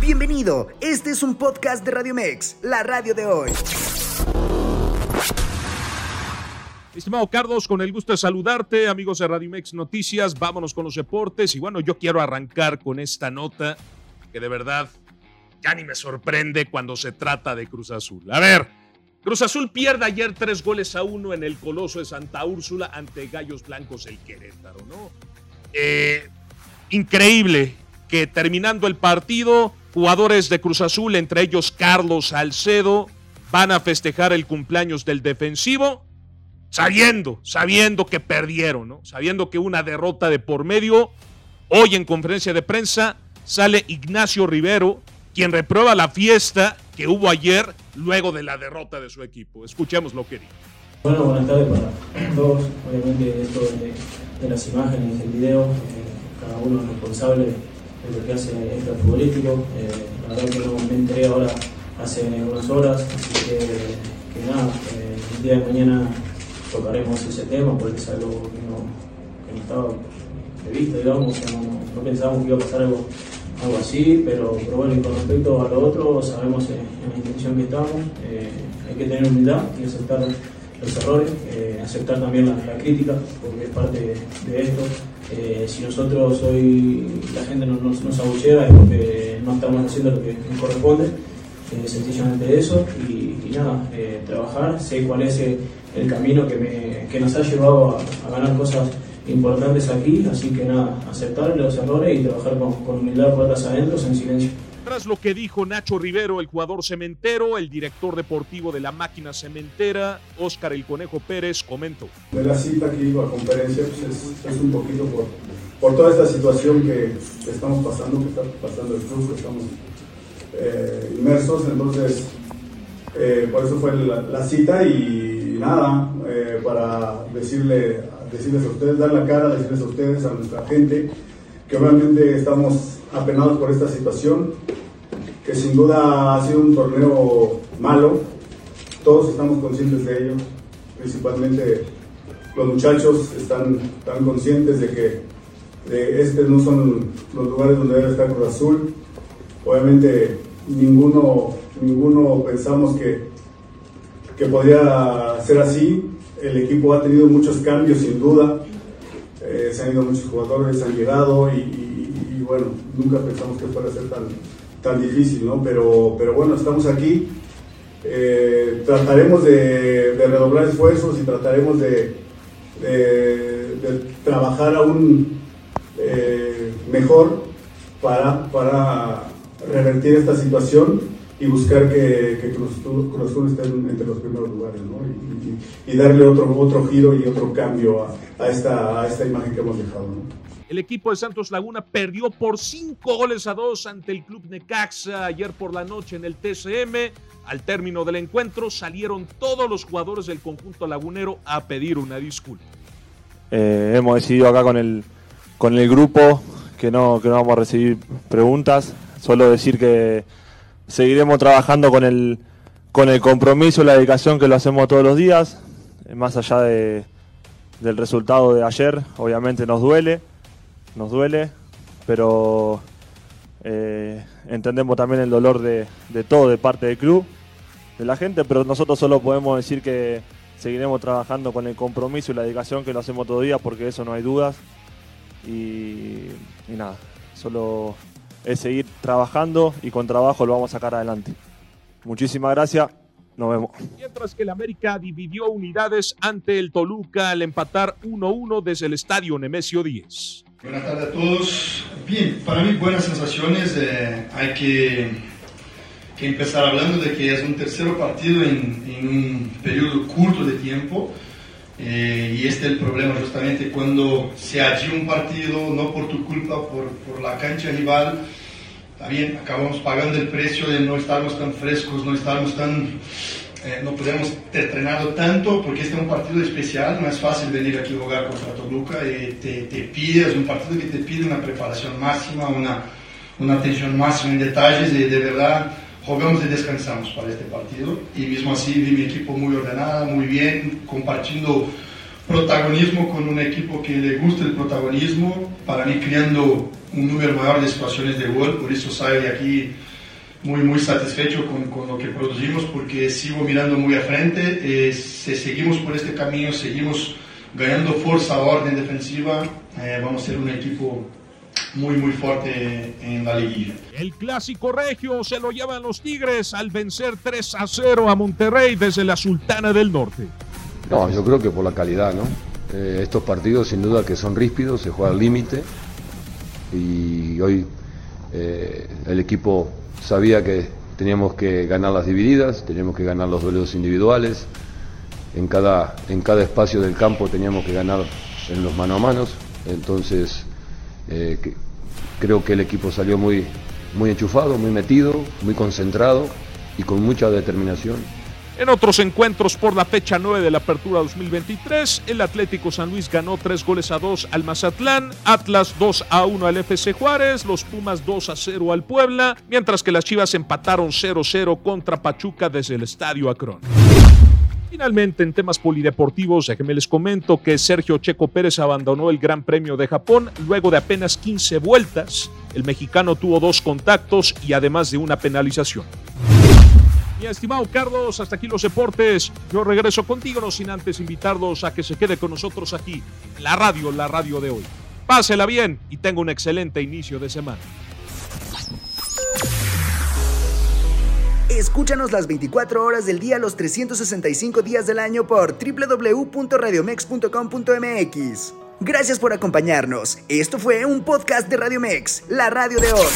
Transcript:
Bienvenido, este es un podcast de Radio Mex, la radio de hoy. Estimado Carlos, con el gusto de saludarte, amigos de Radio Mex Noticias, vámonos con los deportes y bueno, yo quiero arrancar con esta nota que de verdad ya ni me sorprende cuando se trata de Cruz Azul. A ver, Cruz Azul pierde ayer tres goles a uno en el Coloso de Santa Úrsula ante Gallos Blancos el Querétaro, ¿no? Eh, increíble que terminando el partido Jugadores de Cruz Azul, entre ellos Carlos Salcedo, van a festejar el cumpleaños del defensivo, sabiendo, sabiendo que perdieron, sabiendo que una derrota de por medio. Hoy en conferencia de prensa sale Ignacio Rivero, quien reprueba la fiesta que hubo ayer luego de la derrota de su equipo. Escuchemos lo que dijo. Bueno, buenas tardes para todos. Obviamente esto de, las imágenes, el video, eh, cada uno es responsable de lo que hace extrafutbolístico. Eh, la verdad que no me enteré ahora hace unas horas, así que, nada, eh, el día de mañana tocaremos ese tema porque es algo que no, estaba previsto, digamos, o sea, no, pensábamos que iba a pasar algo, algo así, pero, pero bueno, y con respecto a lo otro, sabemos en, en la intención que estamos, hay que tener humildad y aceptar los errores, eh, aceptar también la, crítica, porque es parte de, esto. Eh, si nosotros hoy la gente nos, nos, nos, abuchea es porque no estamos haciendo lo que nos corresponde, eh, sencillamente eso, y, y nada, eh, trabajar, sé cuál es el, camino que, me, que, nos ha llevado a, a, ganar cosas importantes aquí, así que nada, aceptar los errores y trabajar con, con humildad puertas adentro, en silencio. Tras lo que dijo Nacho Rivero, el jugador cementero, el director deportivo de la máquina cementera, Óscar El Conejo Pérez, comentó. De la cita que iba a conferencia pues es, un poquito por, toda esta situación que estamos pasando, que está pasando el club, que estamos eh, inmersos, entonces eh, por eso fue la, la cita y nada, eh, para decirle, decirles a ustedes, dar la cara, decirles a ustedes, a nuestra gente, que obviamente estamos apenados por esta situación, que sin duda ha sido un torneo malo, todos estamos conscientes de ello, principalmente los muchachos están tan conscientes de que de este no son los lugares donde debe estar Cruz Azul, obviamente ninguno, ninguno pensamos que, que podría ser así, el equipo ha tenido muchos cambios sin duda, eh, se han ido muchos jugadores, han llegado y, bueno, nunca pensamos que fuera a ser tan, tan difícil, ¿no? Pero, pero bueno, estamos aquí, eh, trataremos de, redoblar esfuerzos y trataremos de, trabajar aún eh, mejor para, revertir esta situación y buscar que, que Cruz, Azul esté entre los primeros lugares ¿no? y, darle otro, otro giro y otro cambio a, a, esta, a esta imagen que hemos dejado. ¿no? El equipo de Santos Laguna perdió por cinco goles a dos ante el club Necaxa ayer por la noche en el TCM. Al término del encuentro salieron todos los jugadores del conjunto lagunero a pedir una disculpa. Eh, hemos decidido acá con el, con el grupo que no, que no vamos a recibir preguntas, solo decir que seguiremos trabajando con el, con el compromiso y la dedicación que lo hacemos todos los días, más allá de, del resultado de ayer, obviamente nos duele, nos duele, pero eh, entendemos también el dolor de, todo de parte del club, de la gente, pero nosotros solo podemos decir que seguiremos trabajando con el compromiso y la dedicación que lo hacemos todos los días, porque eso no hay dudas. Y, y nada, solo es seguir trabajando y con trabajo lo vamos a sacar adelante. Muchísimas gracias. Nos vemos. Mientras que el América dividió unidades ante el Toluca al empatar 1-1 desde el estadio Nemesio 10. Buenas tardes a todos. Bien, para mí buenas sensaciones. Eh, hay que, que, empezar hablando de que es un tercer partido en, un periodo corto de tiempo. Eh, y este es el problema justamente cuando se allí un partido, no por tu culpa, por, por la cancha rival, también acabamos pagando el precio de no estarmos tan frescos, no estarmos tan, eh, no podemos ter entrenado tanto, porque este es un partido especial, no es fácil venir aquí a jugar contra Toluca, y te, te pide, es un partido que te pide una preparación máxima, una, una atención máxima en detalles, y de verdad jugamos y descansamos para este partido y mismo así vi mi equipo muy ordenada, muy bien, compartiendo protagonismo con un equipo que le gusta el protagonismo para mí creando un número mayor de situaciones de gol, por eso salgo de aquí muy, muy satisfecho con, con, lo que producimos porque sigo mirando muy a frente. Eh, si seguimos por este camino, seguimos ganando fuerza, orden defensiva, eh, vamos a ser un equipo muy, muy fuerte en la liguilla. El clásico regio se lo llevan los Tigres al vencer 3 a 0 a Monterrey desde la Sultana del Norte. No, yo creo que por la calidad, ¿no? Eh, estos partidos sin duda que son ríspidos, se juega al límite y hoy eh, el equipo sabía que teníamos que ganar las divididas, teníamos que ganar los duelos individuales, en cada, en cada espacio del campo teníamos que ganar en los mano a manos, entonces eh, creo que el equipo salió muy, muy enchufado, muy metido, muy concentrado y con mucha determinación. En otros encuentros por la fecha 9 de la Apertura 2023, el Atlético San Luis ganó 3 goles a 2 al Mazatlán, Atlas 2 a 1 al FC Juárez, los Pumas 2 a 0 al Puebla, mientras que las Chivas empataron 0-0 contra Pachuca desde el Estadio Acron. Finalmente, en temas polideportivos, déjenme les comento que Sergio Checo Pérez abandonó el Gran Premio de Japón luego de apenas 15 vueltas. El mexicano tuvo dos contactos y además de una penalización. Mi estimado Carlos, hasta aquí los deportes. Yo regreso contigo, no sin antes invitarlos a que se quede con nosotros aquí, la radio, la radio de hoy. Pásela bien y tenga un excelente inicio de semana. Escúchanos las 24 horas del día, los 365 días del año por www.radiomex.com.mx. Gracias por acompañarnos. Esto fue un podcast de Radio Mex, la radio de hoy.